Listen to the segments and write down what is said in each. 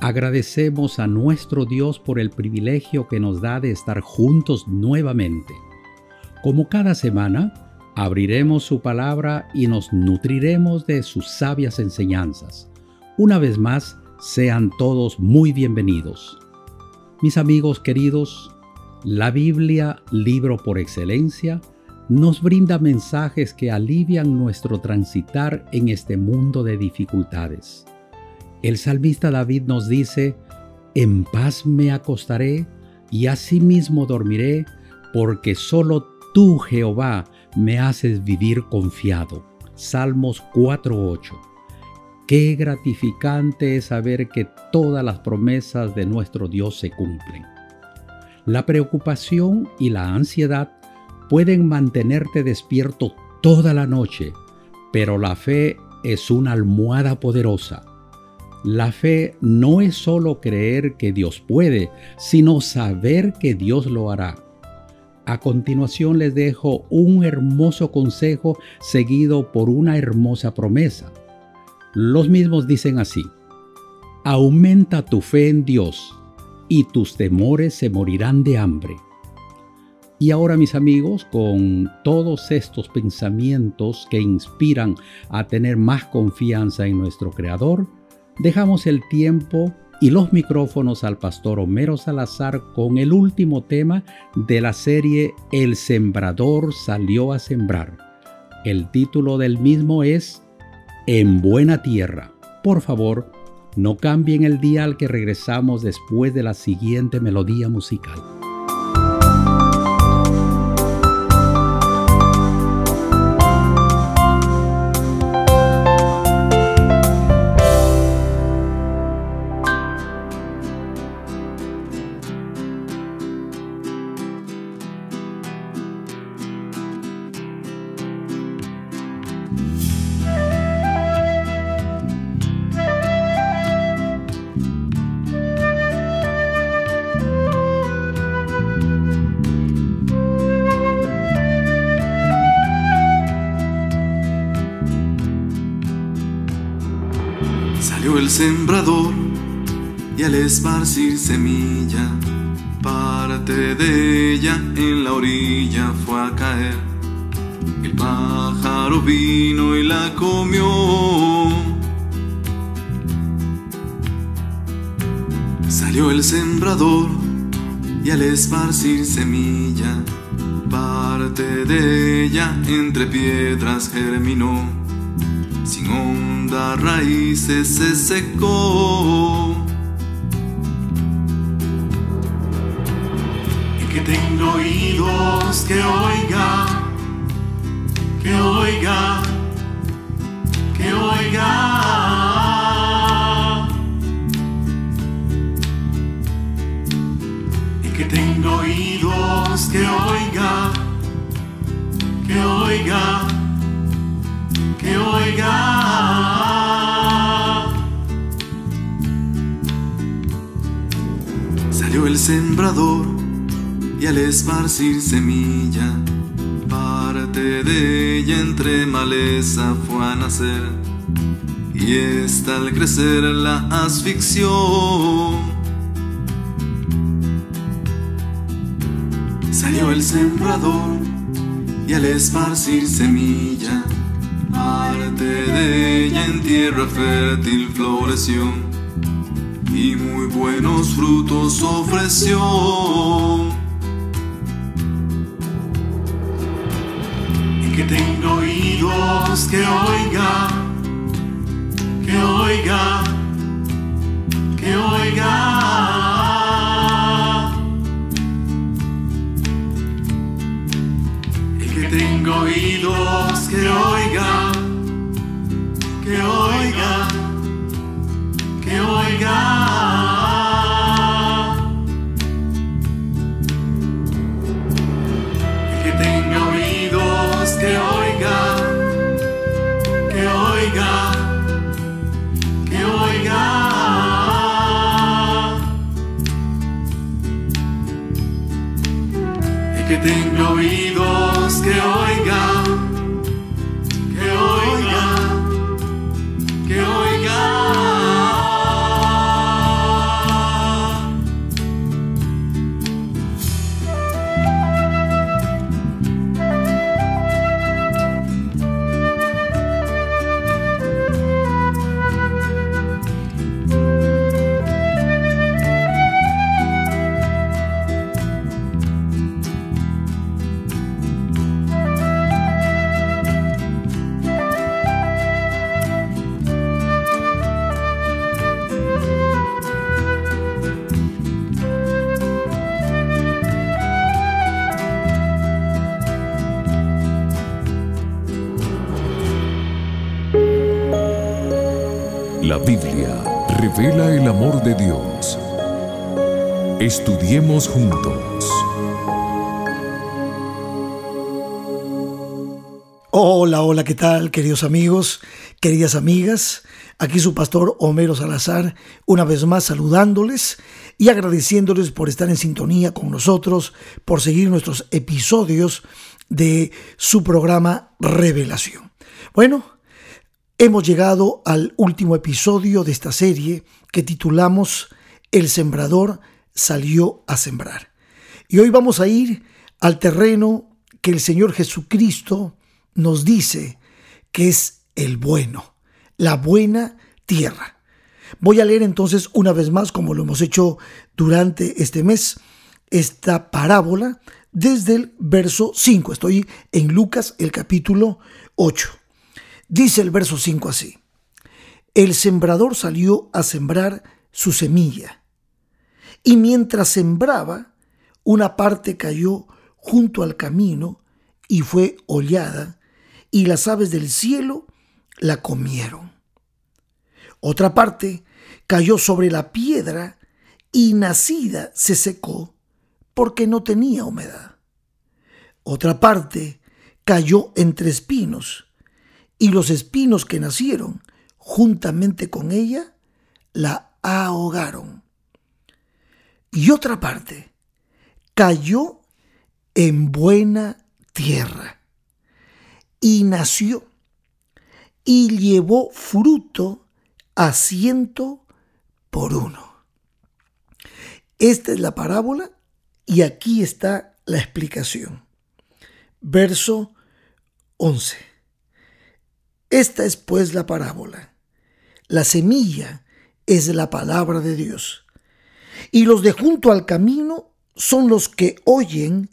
Agradecemos a nuestro Dios por el privilegio que nos da de estar juntos nuevamente. Como cada semana, abriremos su palabra y nos nutriremos de sus sabias enseñanzas. Una vez más, sean todos muy bienvenidos. Mis amigos queridos, la Biblia, libro por excelencia, nos brinda mensajes que alivian nuestro transitar en este mundo de dificultades. El salmista David nos dice, en paz me acostaré y asimismo dormiré, porque solo tú, Jehová, me haces vivir confiado. Salmos 4.8. Qué gratificante es saber que todas las promesas de nuestro Dios se cumplen. La preocupación y la ansiedad pueden mantenerte despierto toda la noche, pero la fe es una almohada poderosa. La fe no es solo creer que Dios puede, sino saber que Dios lo hará. A continuación les dejo un hermoso consejo seguido por una hermosa promesa. Los mismos dicen así, aumenta tu fe en Dios y tus temores se morirán de hambre. Y ahora mis amigos, con todos estos pensamientos que inspiran a tener más confianza en nuestro Creador, dejamos el tiempo y los micrófonos al pastor Homero Salazar con el último tema de la serie El sembrador salió a sembrar. El título del mismo es En buena tierra. Por favor, no cambien el día al que regresamos después de la siguiente melodía musical. Sembrador y al esparcir semilla, parte de ella en la orilla fue a caer. El pájaro vino y la comió. Salió el sembrador y al esparcir semilla, parte de ella entre piedras germinó. Sin raíces se secó. Y que tengo oídos que oiga, que oiga, que oiga. Y que tengo oídos que oiga, que oiga, oiga. el sembrador y al esparcir semilla, parte de ella entre maleza fue a nacer. Y esta al crecer la asfixió. Salió el sembrador y al esparcir semilla, parte de ella en tierra fértil floreció y muy buenos frutos ofreció. Y que tengo oídos que oiga, que oiga, que oiga. Tengo oídos que oigan, que oigan, que oigan. Y que tenga oídos que oigan, que oigan, que oigan. Y que tenga oídos que oiga, La Biblia revela el amor de Dios. Estudiemos juntos. Hola, hola, ¿qué tal, queridos amigos, queridas amigas? Aquí su pastor Homero Salazar, una vez más saludándoles y agradeciéndoles por estar en sintonía con nosotros, por seguir nuestros episodios de su programa Revelación. Bueno, hemos llegado al último episodio de esta serie que titulamos El sembrador salió a sembrar. Y hoy vamos a ir al terreno que el Señor Jesucristo nos dice que es el bueno, la buena tierra. Voy a leer entonces una vez más, como lo hemos hecho durante este mes, esta parábola desde el verso 5. Estoy en Lucas, el capítulo 8. Dice el verso 5 así. El sembrador salió a sembrar su semilla. Y mientras sembraba, una parte cayó junto al camino y fue hollada, y las aves del cielo la comieron. Otra parte cayó sobre la piedra y nacida se secó porque no tenía humedad. Otra parte cayó entre espinos y los espinos que nacieron juntamente con ella la ahogaron. Y otra parte cayó en buena tierra y nació y llevó fruto a ciento por uno. Esta es la parábola y aquí está la explicación. Verso 11. Esta es pues la parábola. La semilla es la palabra de Dios. Y los de junto al camino son los que oyen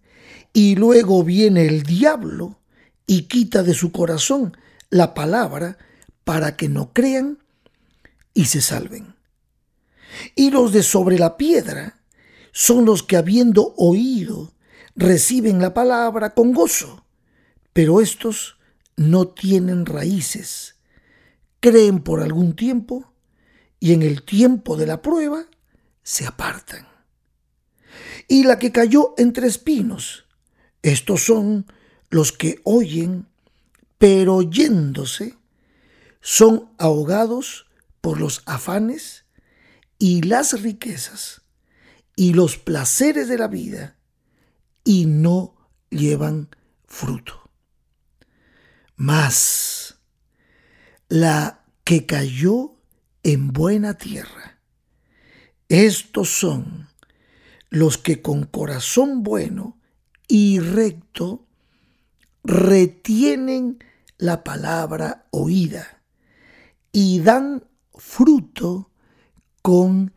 y luego viene el diablo y quita de su corazón la palabra para que no crean y se salven. Y los de sobre la piedra son los que habiendo oído reciben la palabra con gozo, pero estos no tienen raíces, creen por algún tiempo y en el tiempo de la prueba se apartan. Y la que cayó entre espinos, estos son los que oyen, pero oyéndose, son ahogados por los afanes y las riquezas y los placeres de la vida y no llevan fruto. Mas la que cayó en buena tierra, estos son los que con corazón bueno y recto retienen la palabra oída y dan fruto con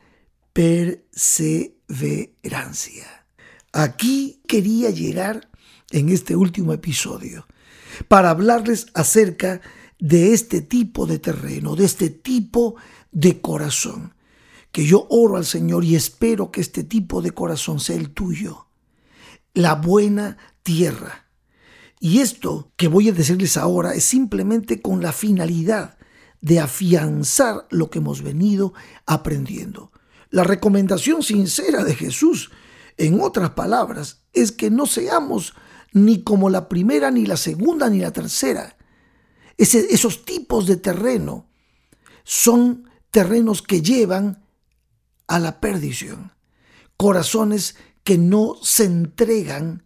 perseverancia. Aquí quería llegar en este último episodio para hablarles acerca de este tipo de terreno, de este tipo de corazón, que yo oro al Señor y espero que este tipo de corazón sea el tuyo, la buena tierra y esto que voy a decirles ahora es simplemente con la finalidad de afianzar lo que hemos venido aprendiendo. La recomendación sincera de Jesús, en otras palabras, es que no seamos ni como la primera, ni la segunda, ni la tercera. esos tipos de terreno son terrenos que llevan a la perdición. Corazones que no se entregan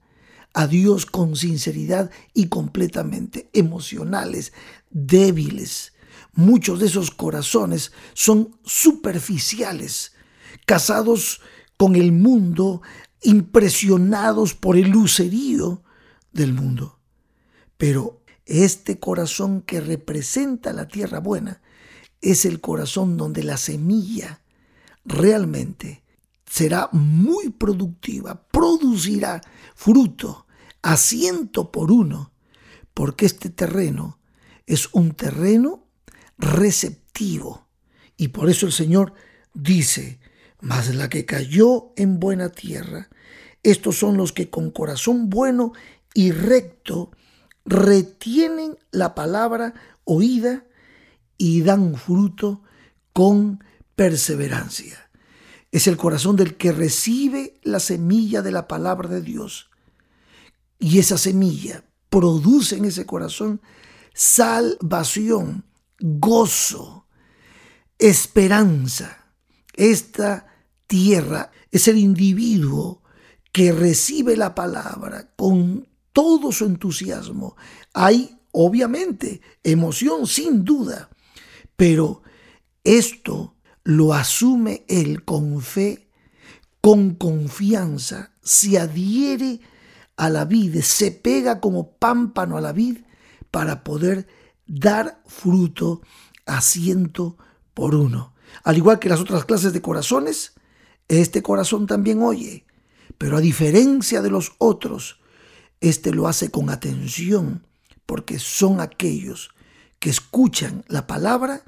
a Dios con sinceridad y completamente emocionales, débiles. Muchos de esos corazones son superficiales, casados con el mundo, impresionados por el lucerío del mundo. Pero este corazón que representa la tierra buena es el corazón donde la semilla realmente será muy productiva, producirá fruto a ciento por uno, porque este terreno es un terreno receptivo. Y por eso el Señor dice, mas la que cayó en buena tierra, estos son los que con corazón bueno y recto retienen la palabra oída y dan fruto con perseverancia. Es el corazón del que recibe la semilla de la palabra de Dios. Y esa semilla produce en ese corazón salvación, gozo, esperanza. Esta tierra es el individuo que recibe la palabra con todo su entusiasmo. Hay, obviamente, emoción, sin duda, pero esto lo asume él con fe, con confianza, se adhiere a la vid, se pega como pámpano a la vid para poder dar fruto a ciento por uno. Al igual que las otras clases de corazones, este corazón también oye, pero a diferencia de los otros, este lo hace con atención, porque son aquellos que escuchan la palabra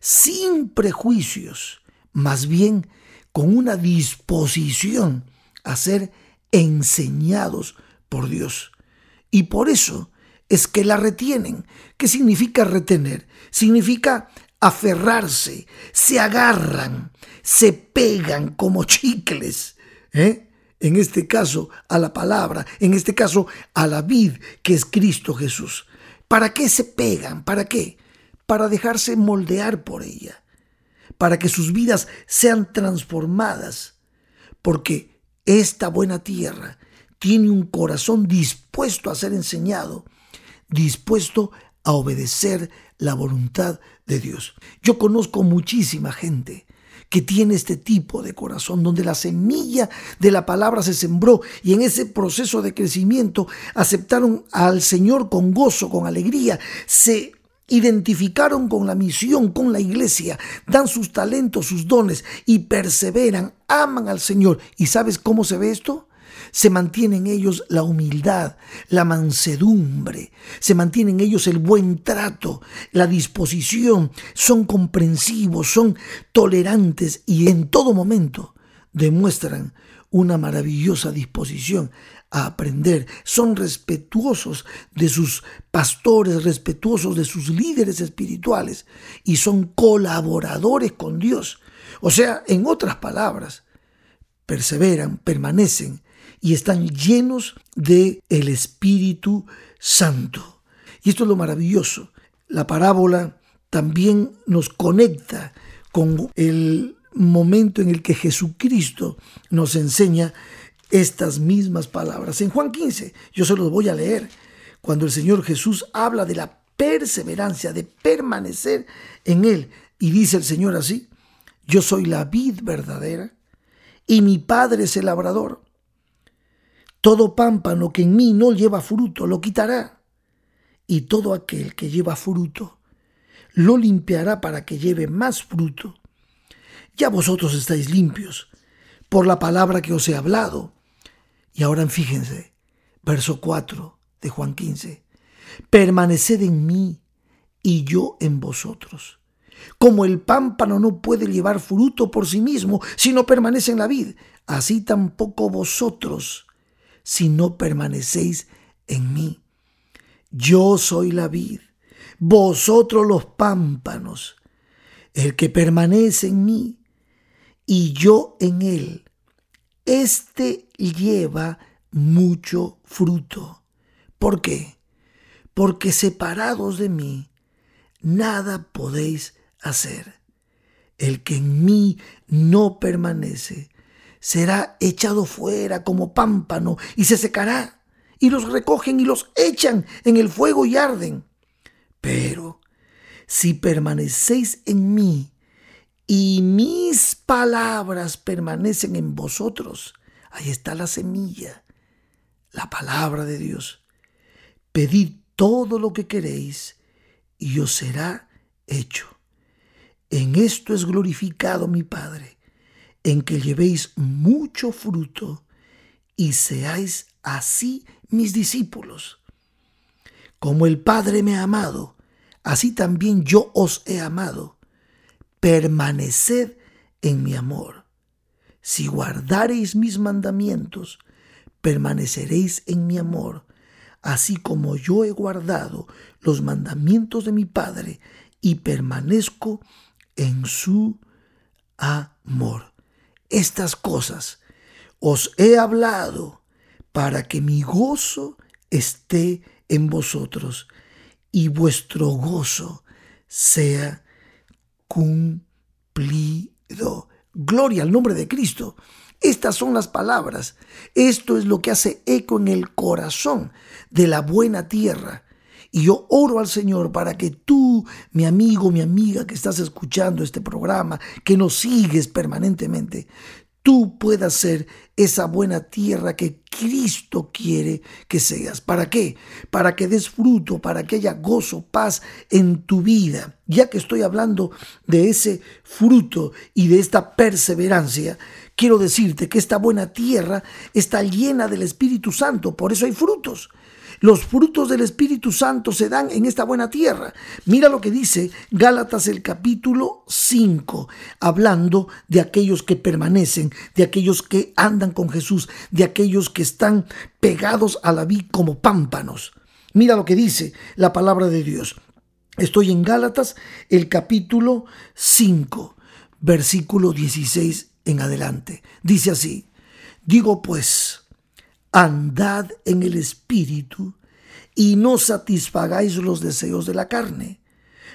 sin prejuicios, más bien con una disposición a ser enseñados por Dios. Y por eso es que la retienen. ¿Qué significa retener? Significa aferrarse, se agarran, se pegan como chicles. ¿eh? En este caso a la palabra, en este caso a la vid que es Cristo Jesús. ¿Para qué se pegan? ¿Para qué? Para dejarse moldear por ella, para que sus vidas sean transformadas, porque esta buena tierra tiene un corazón dispuesto a ser enseñado, dispuesto a obedecer la voluntad de Dios. Yo conozco muchísima gente que tiene este tipo de corazón, donde la semilla de la palabra se sembró y en ese proceso de crecimiento aceptaron al Señor con gozo, con alegría, se identificaron con la misión, con la iglesia, dan sus talentos, sus dones y perseveran, aman al Señor. ¿Y sabes cómo se ve esto? Se mantiene en ellos la humildad, la mansedumbre, se mantiene en ellos el buen trato, la disposición, son comprensivos, son tolerantes y en todo momento demuestran una maravillosa disposición a aprender, son respetuosos de sus pastores, respetuosos de sus líderes espirituales y son colaboradores con Dios. O sea, en otras palabras, perseveran, permanecen y están llenos de el Espíritu Santo. Y esto es lo maravilloso. La parábola también nos conecta con el momento en el que Jesucristo nos enseña estas mismas palabras. En Juan 15, yo se los voy a leer, cuando el Señor Jesús habla de la perseverancia, de permanecer en Él. Y dice el Señor así, yo soy la vid verdadera y mi Padre es el labrador. Todo pámpano que en mí no lleva fruto lo quitará, y todo aquel que lleva fruto lo limpiará para que lleve más fruto. Ya vosotros estáis limpios por la palabra que os he hablado. Y ahora fíjense, verso 4 de Juan 15, permaneced en mí y yo en vosotros. Como el pámpano no puede llevar fruto por sí mismo si no permanece en la vid, así tampoco vosotros si no permanecéis en mí. Yo soy la vid, vosotros los pámpanos. El que permanece en mí y yo en él, éste lleva mucho fruto. ¿Por qué? Porque separados de mí nada podéis hacer. El que en mí no permanece será echado fuera como pámpano y se secará. Y los recogen y los echan en el fuego y arden. Pero si permanecéis en mí y mis palabras permanecen en vosotros, ahí está la semilla, la palabra de Dios. Pedid todo lo que queréis y os será hecho. En esto es glorificado mi Padre, en que llevéis mucho fruto y seáis así mis discípulos. Como el Padre me ha amado, así también yo os he amado. Permaneced en mi amor. Si guardareis mis mandamientos, permaneceréis en mi amor, así como yo he guardado los mandamientos de mi Padre y permanezco en su amor. Estas cosas os he hablado para que mi gozo esté en vosotros y vuestro gozo sea cumplido. Gloria al nombre de Cristo. Estas son las palabras. Esto es lo que hace eco en el corazón de la buena tierra. Y yo oro al Señor para que tú, mi amigo, mi amiga que estás escuchando este programa, que nos sigues permanentemente, tú puedas ser esa buena tierra que Cristo quiere que seas. ¿Para qué? Para que des fruto, para que haya gozo, paz en tu vida. Ya que estoy hablando de ese fruto y de esta perseverancia, quiero decirte que esta buena tierra está llena del Espíritu Santo, por eso hay frutos. Los frutos del Espíritu Santo se dan en esta buena tierra. Mira lo que dice Gálatas el capítulo 5, hablando de aquellos que permanecen, de aquellos que andan con Jesús, de aquellos que están pegados a la vid como pámpanos. Mira lo que dice la palabra de Dios. Estoy en Gálatas el capítulo 5, versículo 16 en adelante. Dice así, digo pues, andad en el Espíritu y no satisfagáis los deseos de la carne,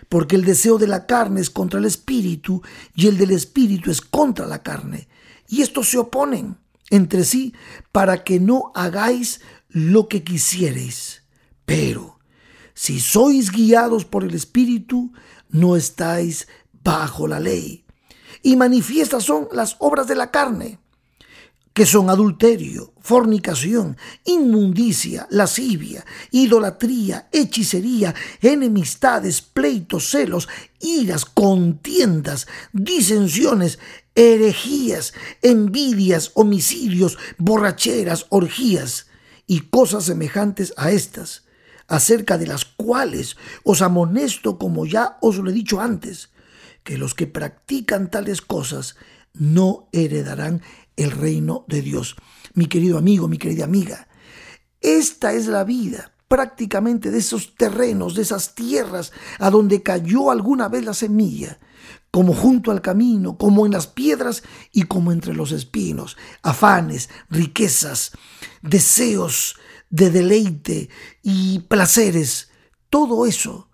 porque el deseo de la carne es contra el Espíritu y el del Espíritu es contra la carne, y estos se oponen entre sí para que no hagáis lo que quisiereis. Pero si sois guiados por el Espíritu, no estáis bajo la ley. Y manifiestas son las obras de la carne que son adulterio, fornicación, inmundicia, lascivia, idolatría, hechicería, enemistades, pleitos, celos, iras, contiendas, disensiones, herejías, envidias, homicidios, borracheras, orgías y cosas semejantes a estas, acerca de las cuales os amonesto como ya os lo he dicho antes, que los que practican tales cosas no heredarán el reino de Dios. Mi querido amigo, mi querida amiga, esta es la vida prácticamente de esos terrenos, de esas tierras a donde cayó alguna vez la semilla, como junto al camino, como en las piedras y como entre los espinos, afanes, riquezas, deseos de deleite y placeres, todo eso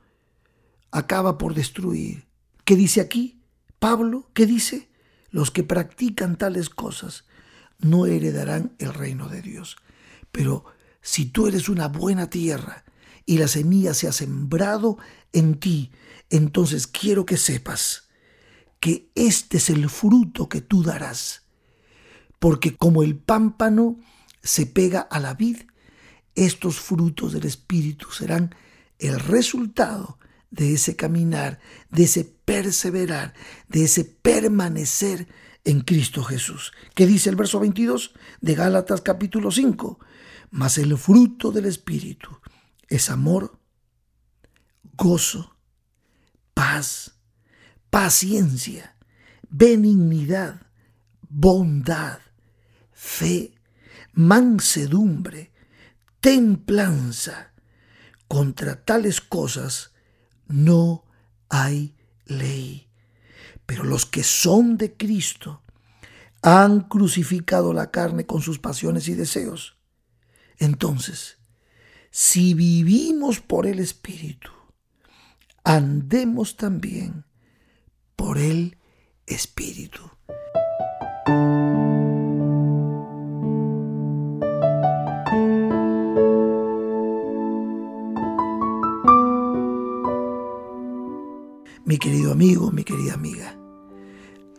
acaba por destruir. ¿Qué dice aquí Pablo? ¿Qué dice? Los que practican tales cosas no heredarán el reino de Dios. Pero si tú eres una buena tierra y la semilla se ha sembrado en ti, entonces quiero que sepas que este es el fruto que tú darás. Porque como el pámpano se pega a la vid, estos frutos del Espíritu serán el resultado de ese caminar, de ese perseverar, de ese permanecer en Cristo Jesús. ¿Qué dice el verso 22 de Gálatas capítulo 5? Mas el fruto del Espíritu es amor, gozo, paz, paciencia, benignidad, bondad, fe, mansedumbre, templanza. Contra tales cosas no hay ley. Pero los que son de Cristo han crucificado la carne con sus pasiones y deseos. Entonces, si vivimos por el Espíritu, andemos también por el Espíritu. Querido amigo, mi querida amiga,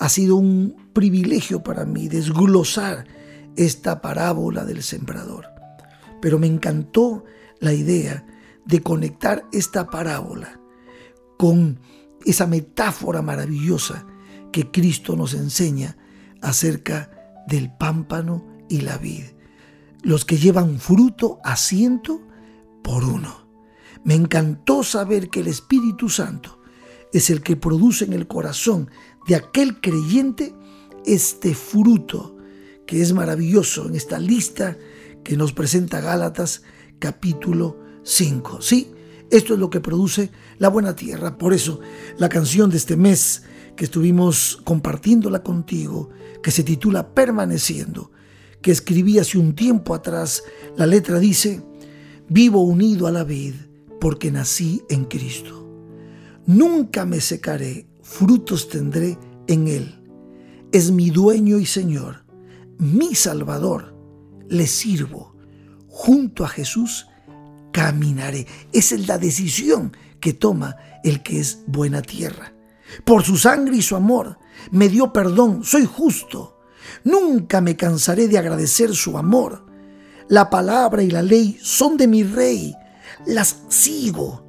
ha sido un privilegio para mí desglosar esta parábola del sembrador. Pero me encantó la idea de conectar esta parábola con esa metáfora maravillosa que Cristo nos enseña acerca del pámpano y la vid, los que llevan fruto a ciento por uno. Me encantó saber que el Espíritu Santo es el que produce en el corazón de aquel creyente este fruto que es maravilloso en esta lista que nos presenta Gálatas capítulo 5. Sí, esto es lo que produce la buena tierra. Por eso la canción de este mes que estuvimos compartiéndola contigo, que se titula Permaneciendo, que escribí hace un tiempo atrás, la letra dice, vivo unido a la vid porque nací en Cristo. Nunca me secaré, frutos tendré en Él. Es mi dueño y Señor, mi Salvador. Le sirvo. Junto a Jesús caminaré. Esa es la decisión que toma el que es buena tierra. Por su sangre y su amor me dio perdón, soy justo. Nunca me cansaré de agradecer su amor. La palabra y la ley son de mi rey. Las sigo.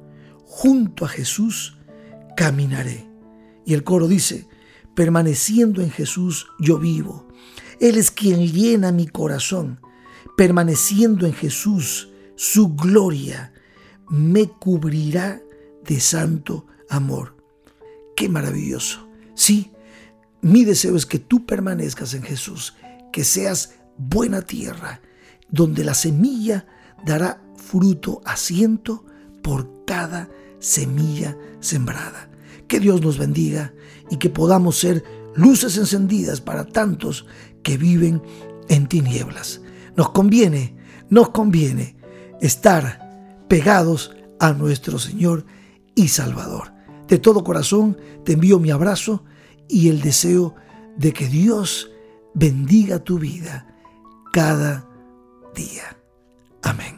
Junto a Jesús caminaré. Y el coro dice, permaneciendo en Jesús yo vivo. Él es quien llena mi corazón. Permaneciendo en Jesús su gloria me cubrirá de santo amor. Qué maravilloso. Sí, mi deseo es que tú permanezcas en Jesús, que seas buena tierra, donde la semilla dará fruto a por cada semilla sembrada. Que Dios nos bendiga y que podamos ser luces encendidas para tantos que viven en tinieblas. Nos conviene, nos conviene estar pegados a nuestro Señor y Salvador. De todo corazón te envío mi abrazo y el deseo de que Dios bendiga tu vida cada día. Amén.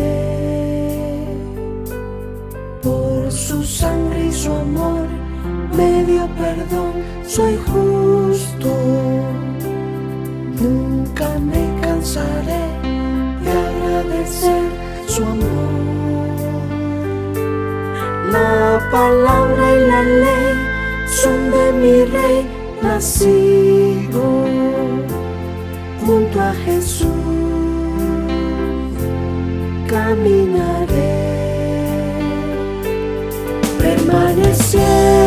perdón, soy justo. Nunca me cansaré de agradecer su amor. La palabra y la ley son de mi rey nacido junto a Jesús. Caminaré permaneciendo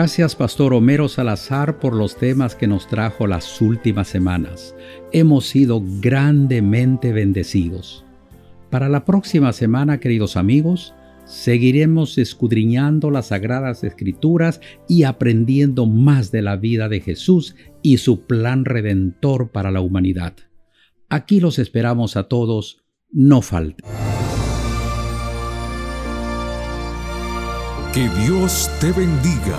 Gracias, Pastor Homero Salazar, por los temas que nos trajo las últimas semanas. Hemos sido grandemente bendecidos. Para la próxima semana, queridos amigos, seguiremos escudriñando las sagradas escrituras y aprendiendo más de la vida de Jesús y su plan redentor para la humanidad. Aquí los esperamos a todos, no falten. Que Dios te bendiga.